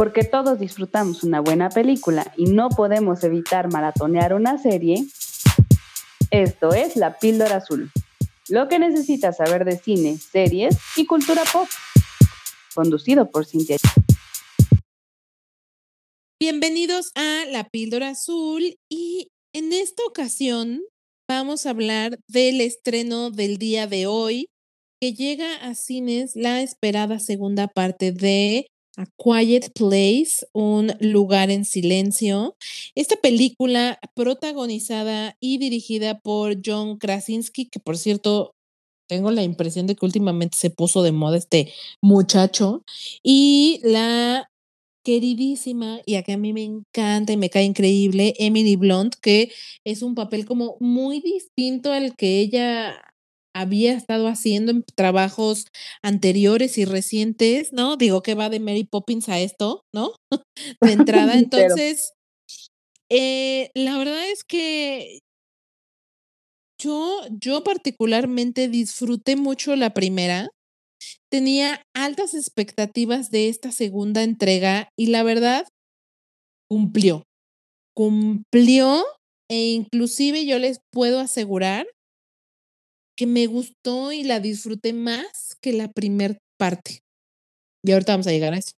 Porque todos disfrutamos una buena película y no podemos evitar maratonear una serie, esto es La Píldora Azul. Lo que necesitas saber de cine, series y cultura pop. Conducido por Cintia. Bienvenidos a La Píldora Azul y en esta ocasión vamos a hablar del estreno del día de hoy que llega a cines la esperada segunda parte de A Quiet Place, un lugar en silencio. Esta película protagonizada y dirigida por John Krasinski, que por cierto tengo la impresión de que últimamente se puso de moda este muchacho, y la queridísima y a que a mí me encanta y me cae increíble, Emily Blunt, que es un papel como muy distinto al que ella había estado haciendo en trabajos anteriores y recientes, ¿no? Digo que va de Mary Poppins a esto, ¿no? de entrada. Entonces, eh, la verdad es que yo, yo particularmente disfruté mucho la primera. Tenía altas expectativas de esta segunda entrega y la verdad cumplió. Cumplió e inclusive yo les puedo asegurar que me gustó y la disfruté más que la primer parte. Y ahorita vamos a llegar a eso.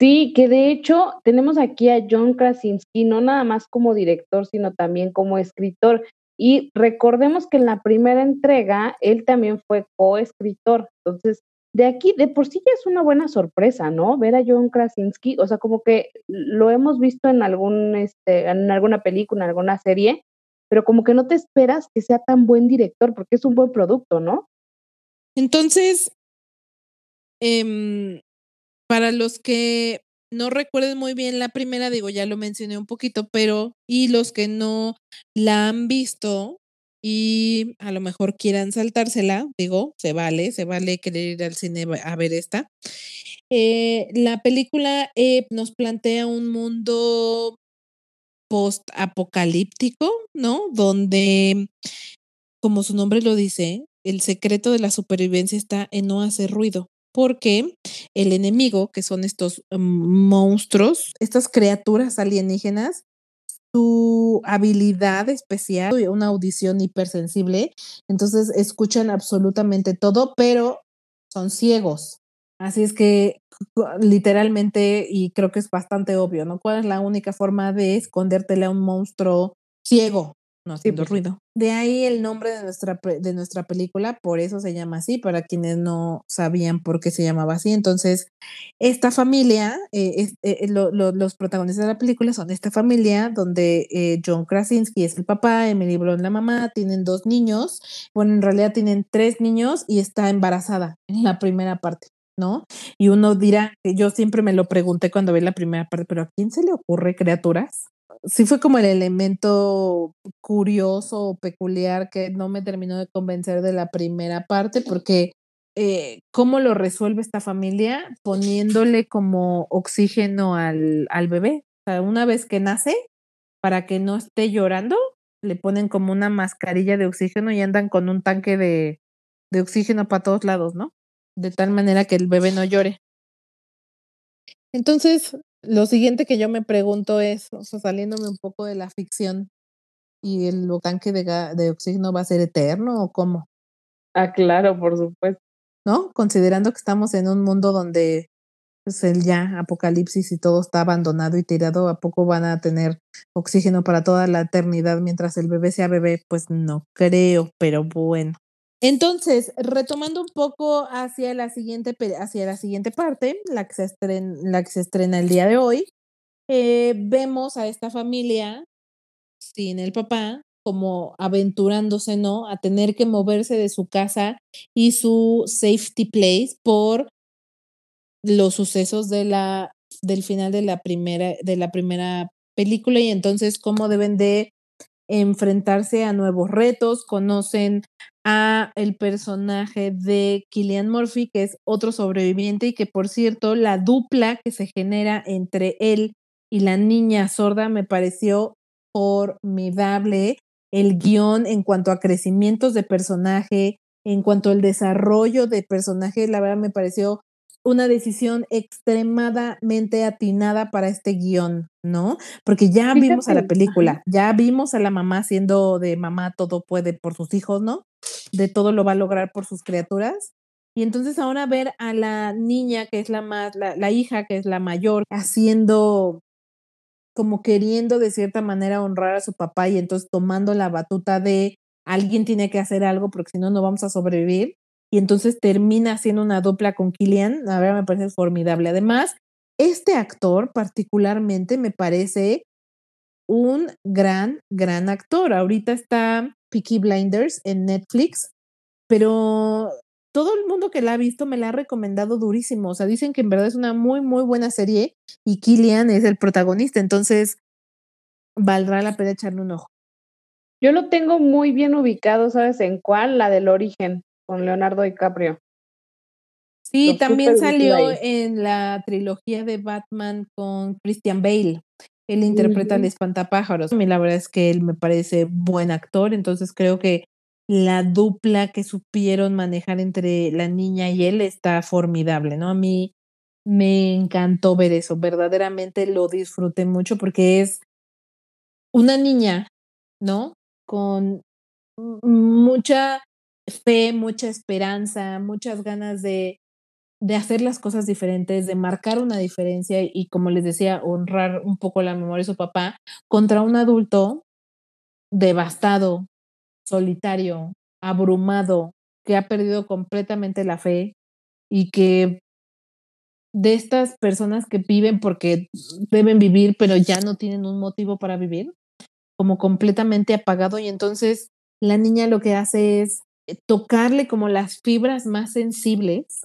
Sí, que de hecho tenemos aquí a John Krasinski, no nada más como director, sino también como escritor. Y recordemos que en la primera entrega él también fue coescritor. Entonces, de aquí, de por sí ya es una buena sorpresa, ¿no? Ver a John Krasinski, o sea, como que lo hemos visto en algún, este, en alguna película, alguna serie, pero como que no te esperas que sea tan buen director porque es un buen producto, ¿no? Entonces, em, para los que no recuerden muy bien la primera, digo, ya lo mencioné un poquito, pero y los que no la han visto y a lo mejor quieran saltársela, digo, se vale, se vale querer ir al cine a ver esta. Eh, la película eh, nos plantea un mundo post-apocalíptico, ¿no? Donde, como su nombre lo dice, el secreto de la supervivencia está en no hacer ruido, porque el enemigo, que son estos mm, monstruos, estas criaturas alienígenas, su habilidad especial, una audición hipersensible, entonces escuchan absolutamente todo, pero son ciegos. Así es que literalmente, y creo que es bastante obvio, ¿no? ¿Cuál es la única forma de escondértele a un monstruo ciego? No haciendo pues ruido. De ahí el nombre de nuestra, de nuestra película, por eso se llama así, para quienes no sabían por qué se llamaba así. Entonces, esta familia, eh, eh, los protagonistas de la película son esta familia donde eh, John Krasinski es el papá, Emily Blunt la mamá, tienen dos niños, bueno, en realidad tienen tres niños y está embarazada en la primera parte. ¿No? Y uno dirá, yo siempre me lo pregunté cuando vi la primera parte, pero ¿a quién se le ocurre criaturas? Sí fue como el elemento curioso o peculiar que no me terminó de convencer de la primera parte, porque eh, ¿cómo lo resuelve esta familia? Poniéndole como oxígeno al, al bebé. O sea, una vez que nace, para que no esté llorando, le ponen como una mascarilla de oxígeno y andan con un tanque de, de oxígeno para todos lados, ¿no? De tal manera que el bebé no llore. Entonces, lo siguiente que yo me pregunto es, o sea, saliéndome un poco de la ficción, ¿y el tanque de, de oxígeno va a ser eterno o cómo? Ah, claro, por supuesto. ¿No? Considerando que estamos en un mundo donde pues el ya apocalipsis y todo está abandonado y tirado, ¿a poco van a tener oxígeno para toda la eternidad mientras el bebé sea bebé? Pues no creo, pero bueno. Entonces, retomando un poco hacia la siguiente, hacia la siguiente parte, la que se estrena, la que se estrena el día de hoy, eh, vemos a esta familia sin el papá como aventurándose, ¿no? A tener que moverse de su casa y su safety place por los sucesos de la, del final de la primera, de la primera película y entonces cómo deben de enfrentarse a nuevos retos, conocen a el personaje de Killian Murphy, que es otro sobreviviente y que por cierto la dupla que se genera entre él y la niña sorda me pareció formidable. El guion en cuanto a crecimientos de personaje, en cuanto al desarrollo de personaje, la verdad me pareció una decisión extremadamente atinada para este guion, ¿no? Porque ya vimos a la película, ya vimos a la mamá siendo de mamá todo puede por sus hijos, ¿no? De todo lo va a lograr por sus criaturas. Y entonces ahora ver a la niña que es la más, la, la hija que es la mayor, haciendo como queriendo de cierta manera honrar a su papá y entonces tomando la batuta de alguien tiene que hacer algo porque si no, no vamos a sobrevivir y entonces termina haciendo una dupla con Killian, a ver, me parece formidable. Además, este actor particularmente me parece un gran, gran actor. Ahorita está Peaky Blinders en Netflix, pero todo el mundo que la ha visto me la ha recomendado durísimo. O sea, dicen que en verdad es una muy, muy buena serie y Killian es el protagonista, entonces valdrá la pena echarle un ojo. Yo lo tengo muy bien ubicado, ¿sabes en cuál? La del origen con Leonardo DiCaprio. Sí, también salió en la trilogía de Batman con Christian Bale. Él interpreta al espantapájaros. A mí la verdad es que él me parece buen actor, entonces creo que la dupla que supieron manejar entre la niña y él está formidable, ¿no? A mí me encantó ver eso, verdaderamente lo disfruté mucho porque es una niña, ¿no? Con mucha fe, mucha esperanza, muchas ganas de, de hacer las cosas diferentes, de marcar una diferencia y, como les decía, honrar un poco la memoria de su papá contra un adulto devastado, solitario, abrumado, que ha perdido completamente la fe y que de estas personas que viven porque deben vivir, pero ya no tienen un motivo para vivir, como completamente apagado. Y entonces la niña lo que hace es eh, tocarle como las fibras más sensibles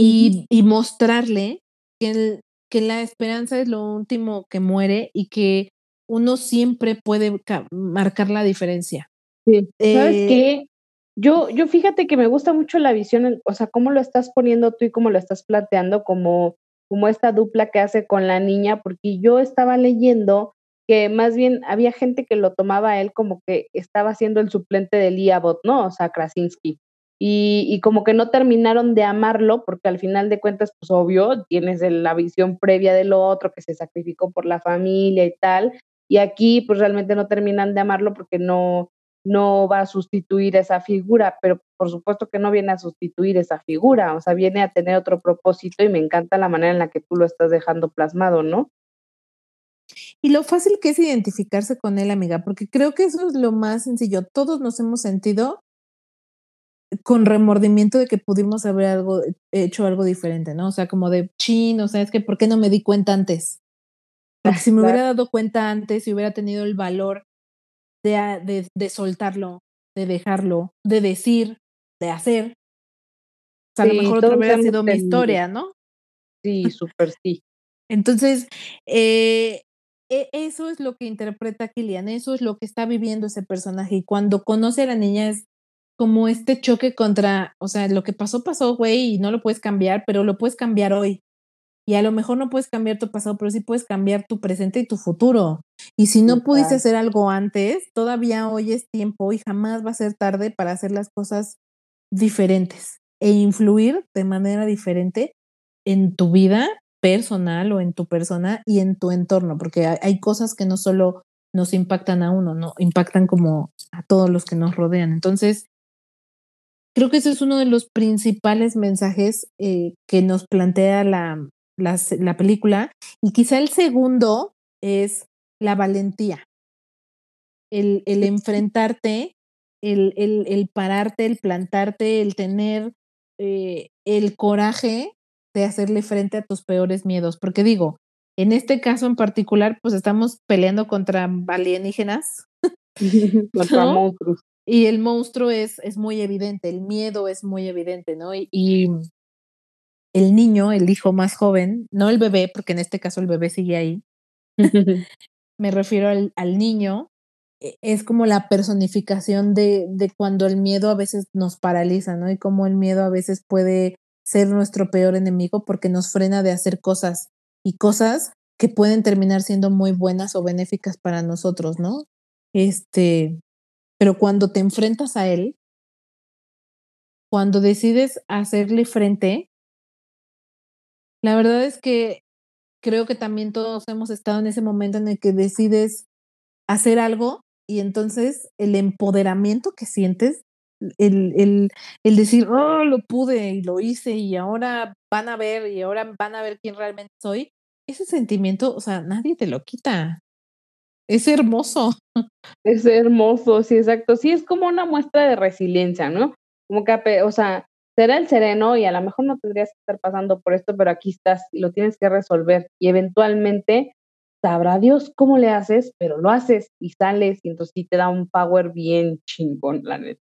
y, mostrarle que, que la esperanza es lo último que muere y que uno siempre puede marcar la diferencia. Sí. ¿Sabes eh, qué? Yo, yo fíjate que me gusta mucho la visión, o sea, cómo lo estás poniendo tú y cómo lo estás planteando como, como esta dupla que hace con la niña, porque yo estaba leyendo que más bien había gente que lo tomaba a él como que estaba siendo el suplente de Liabot, ¿no? O sea, Krasinski. Y, como que no terminaron de amarlo, porque al final de cuentas, pues obvio, tienes la visión previa del otro que se sacrificó por la familia y tal, y aquí pues realmente no terminan de amarlo porque no, no va a sustituir esa figura, pero por supuesto que no viene a sustituir esa figura, o sea, viene a tener otro propósito y me encanta la manera en la que tú lo estás dejando plasmado, ¿no? Y lo fácil que es identificarse con él, amiga, porque creo que eso es lo más sencillo. Todos nos hemos sentido con remordimiento de que pudimos haber algo, hecho algo diferente, ¿no? O sea, como de chin, o sea, es que ¿por qué no me di cuenta antes? Porque si me hubiera dado cuenta antes, si hubiera tenido el valor de, de, de soltarlo, de dejarlo, de decir, de hacer, o sea, a lo mejor otra hubiera sido mi historia, ¿no? Sí, súper sí. Entonces, eh, e, eso es lo que interpreta Kilian, eso es lo que está viviendo ese personaje. Y cuando conoce a la niña es como este choque contra, o sea, lo que pasó, pasó, güey, y no lo puedes cambiar, pero lo puedes cambiar hoy. Y a lo mejor no puedes cambiar tu pasado, pero sí puedes cambiar tu presente y tu futuro. Y si no pudiste hacer algo antes, todavía hoy es tiempo y jamás va a ser tarde para hacer las cosas diferentes e influir de manera diferente en tu vida personal o en tu persona y en tu entorno, porque hay, cosas que no solo nos impactan a uno, no impactan como a todos los que nos rodean. Entonces, creo que ese es uno de los principales mensajes eh, que nos plantea la, la, película. Y quizá el segundo es la valentía, el, el enfrentarte, el, el, el, pararte, el plantarte, el tener eh, el coraje de hacerle frente a tus peores miedos. Porque digo, en este caso en particular, pues estamos peleando contra alienígenas. contra monstruos. Y el monstruo es, es muy evidente, el miedo es muy evidente, ¿no? Y, y, el niño, el hijo más joven, no el bebé, porque en este caso el bebé sigue ahí, me refiero al, al, niño, e, es como la personificación de, de cuando el miedo a veces nos paraliza, ¿no? Y cómo el miedo a veces puede ser nuestro peor enemigo porque nos frena de hacer cosas y cosas que pueden terminar siendo muy buenas o benéficas para nosotros, ¿no? Este, pero cuando te enfrentas a él, cuando decides hacerle frente, La verdad es que creo que también todos hemos estado en ese momento en el que decides hacer algo y entonces el empoderamiento que sientes, el, el, el decir, oh, lo pude y lo hice y ahora van a ver y ahora van a ver quién realmente soy, ese sentimiento, o sea, nadie te lo quita. Es hermoso. Es hermoso, sí, exacto. Sí, es como una muestra de resiliencia, ¿no? Como que, o sea, será el sereno y a lo mejor no tendrías que estar pasando por esto, pero aquí estás y lo tienes que resolver y eventualmente sabrá Dios cómo le haces, pero lo haces y sales y entonces sí te da un power bien chingón, la neta.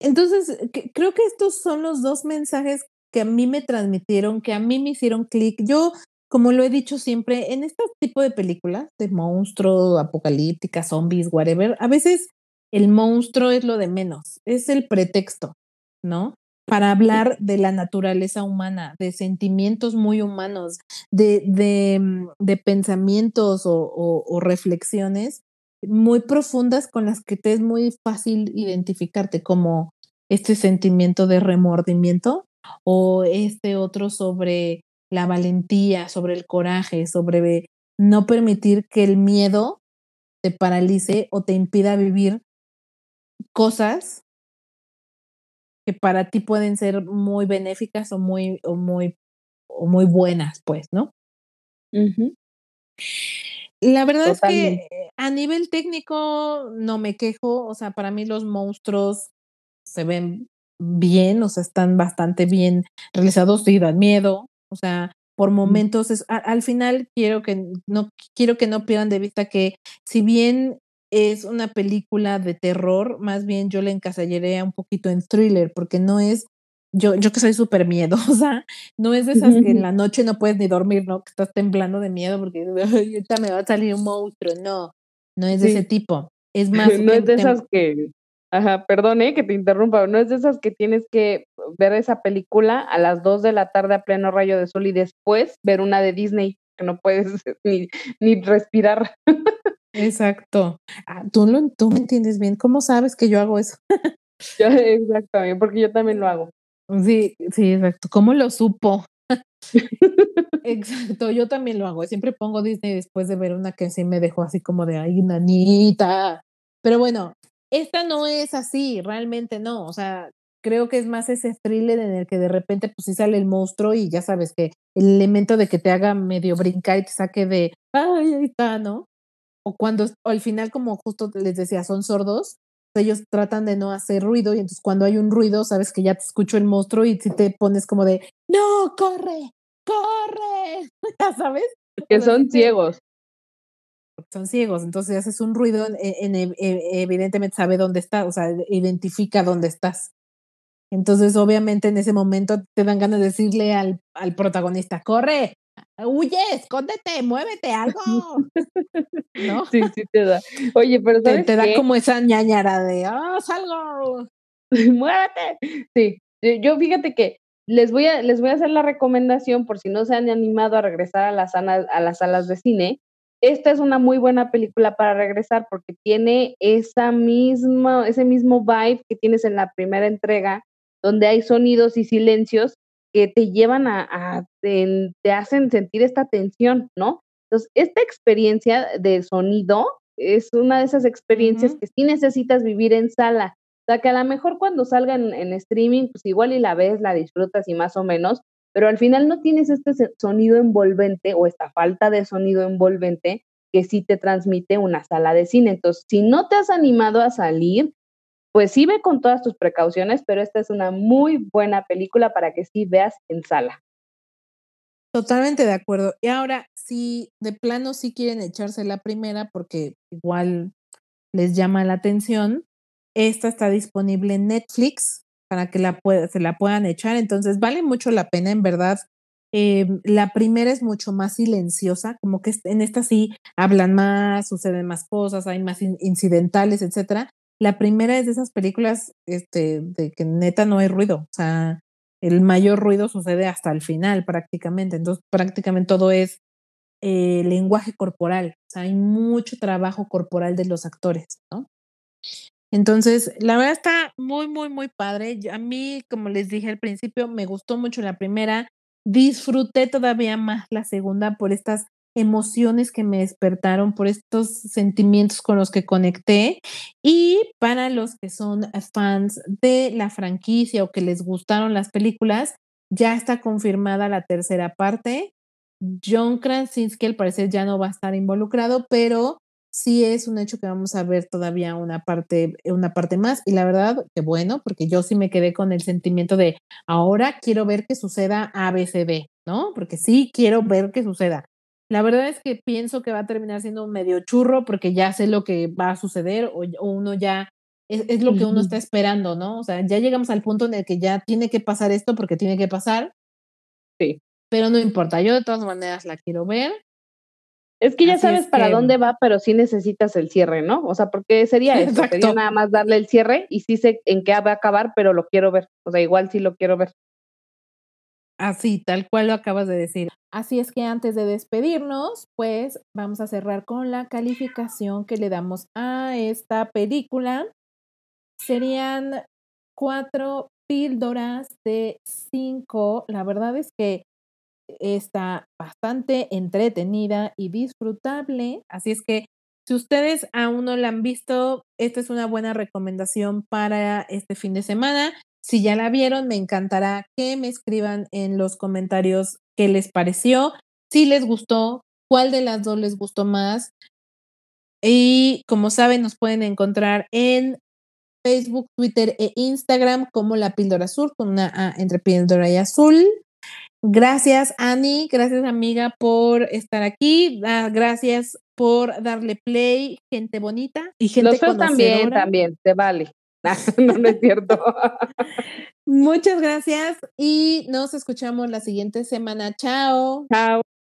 Entonces, creo que estos son los dos mensajes que a mí me transmitieron, que a mí me hicieron clic. Yo como lo he dicho siempre, en este tipo de películas de monstruo, apocalíptica, zombies, whatever, a veces el monstruo es lo de menos, es el pretexto, ¿no? Para hablar de la naturaleza humana, de sentimientos muy humanos, de, de, mm, de pensamientos o, o reflexiones muy profundas con las que te es muy fácil identificarte, como este sentimiento de remordimiento o este otro sobre la valentía, sobre el coraje, sobre no permitir que el miedo te paralice o te impida vivir cosas que para ti pueden ser muy benéficas o muy, o muy, o muy buenas, pues, ¿no? La verdad es que a nivel técnico no me quejo, o sea, para mí los monstruos se ven bien, o sea, están bastante bien realizados, sí dan miedo, o sea, por momentos es, al final quiero que no quiero que no pierdan de vista que si bien es una película de terror, más bien yo le encasallaría un poquito en thriller, porque no es yo, yo que soy súper miedosa, no es de esas que en la noche no puedes ni dormir, ¿no? Que estás temblando de miedo porque ahorita me va a salir un monstruo. No, no es de ese tipo. Es más. no es de esas que Ajá, perdón, que te interrumpa, no es de esas que tienes que ver esa película a las 2 de la tarde a pleno rayo de sol y después ver una de Disney, que no puedes ni, ni respirar. Exacto. Ah, ¿tú, lo, tú me entiendes bien. ¿Cómo sabes que yo hago eso? yo, exactamente, porque yo también lo hago. Sí, sí, exacto. ¿Cómo lo supo? Exacto, yo también lo hago. Siempre pongo Disney después de ver una que sí me dejó así como de ay, nanita. Pero bueno, esta no es así, realmente no, o sea, creo que es más ese thriller en el que de repente pues sí sale el monstruo y ya sabes que el elemento de que te haga medio brincar y te saque de, ay, ahí está, ¿no? O cuando, o al final como justo les decía, son sordos, ellos tratan de no hacer ruido y entonces cuando hay un ruido, sabes que ya te escucho el monstruo y si te pones como de, no, corre, corre, ya sabes. Que son ciegos son ciegos, entonces haces un ruido, en, e, evidentemente sabe dónde está, o sea, identifica dónde estás. Entonces, obviamente, en ese momento te dan ganas de decirle al, al protagonista, corre, huye, escóndete, muévete, algo. ¿No? Sí, sí te da. Oye, pero ¿sabes te, da como esa ñañara de, ah, salgo. Muévete. Sí, yo fíjate que les voy a, les voy a hacer la recomendación por si no se han animado a regresar a las, a las salas de cine esta es una muy buena película para regresar porque tiene esa misma, ese mismo vibe que tienes en la primera entrega, donde hay sonidos y silencios que te llevan a, te, hacen sentir esta tensión, ¿no? Entonces, esta experiencia de sonido es una de esas experiencias que sí necesitas vivir en sala. O sea, que a lo mejor cuando salga en, en, streaming, pues igual y la ves, la disfrutas y más o menos, pero al final no tienes este sonido envolvente o esta falta de sonido envolvente que sí te transmite una sala de cine. Entonces, si no te has animado a salir, pues sí ve con todas tus precauciones, pero esta es una muy buena película para que sí veas en sala. Totalmente de acuerdo. Y ahora, si de plano sí quieren echarse la primera, porque igual les llama la atención, esta está disponible en Netflix para que la se la puedan echar. Entonces, vale mucho la pena, en verdad. Em, la primera es mucho más silenciosa, como que en esta sí hablan más, suceden más cosas, hay más incidentales, etcétera. La primera es de esas películas este, de que neta no hay ruido, o sea, el mayor ruido sucede hasta el final prácticamente, entonces prácticamente todo es eh, lenguaje corporal, o sea, hay mucho trabajo corporal de los actores, ¿no? Entonces, la verdad está muy, muy, muy padre. A mí, como les dije al principio, me gustó mucho la primera. disfruté todavía más la segunda por estas emociones que me despertaron, por estos sentimientos con los que conecté. Y para los que son fans de la franquicia o que les gustaron las películas, ya está confirmada la tercera parte. John Krasinski al parecer ya no va a estar involucrado, pero sí es un hecho que vamos a ver todavía una parte, una parte más. Y la verdad, que bueno, porque yo sí me quedé con el sentimiento de ahora quiero ver que suceda ABCD, ¿no? Porque sí quiero ver que suceda. La verdad es que pienso que va a terminar siendo un medio churro porque ya sé lo que va a suceder o, uno ya es, lo que uno está esperando, ¿no? O sea, ya llegamos al punto en el que ya tiene que pasar esto porque tiene que pasar. Sí. Pero no importa, yo de todas maneras la quiero ver. Es que ya sabes para dónde va, pero sí necesitas el cierre, ¿no? O sea, porque sería eso, sería nada más darle el cierre y sí sé en qué va a acabar, pero lo quiero ver. O sea, igual sí lo quiero ver. Así, tal cual lo acabas de decir. Así es que antes de despedirnos, pues vamos a cerrar con la calificación que le damos a esta película. Serían cuatro píldoras de cinco. La verdad es que está bastante entretenida y disfrutable. Así es que si ustedes aún no la han visto, esta es una buena recomendación para este fin de semana. Si ya la vieron, me encantará que me escriban en los comentarios qué les pareció, si les gustó, cuál de las dos les gustó más. Y como saben, nos pueden encontrar en Facebook, Twitter e Instagram como La Píldora Azul, con una A entre píldora y azul. Gracias, Ani. Gracias, amiga, por estar aquí. gracias por darle play, gente bonita y gente Los también, también, te vale. no, no es cierto. Muchas gracias y nos escuchamos la siguiente semana. Chao. Chao.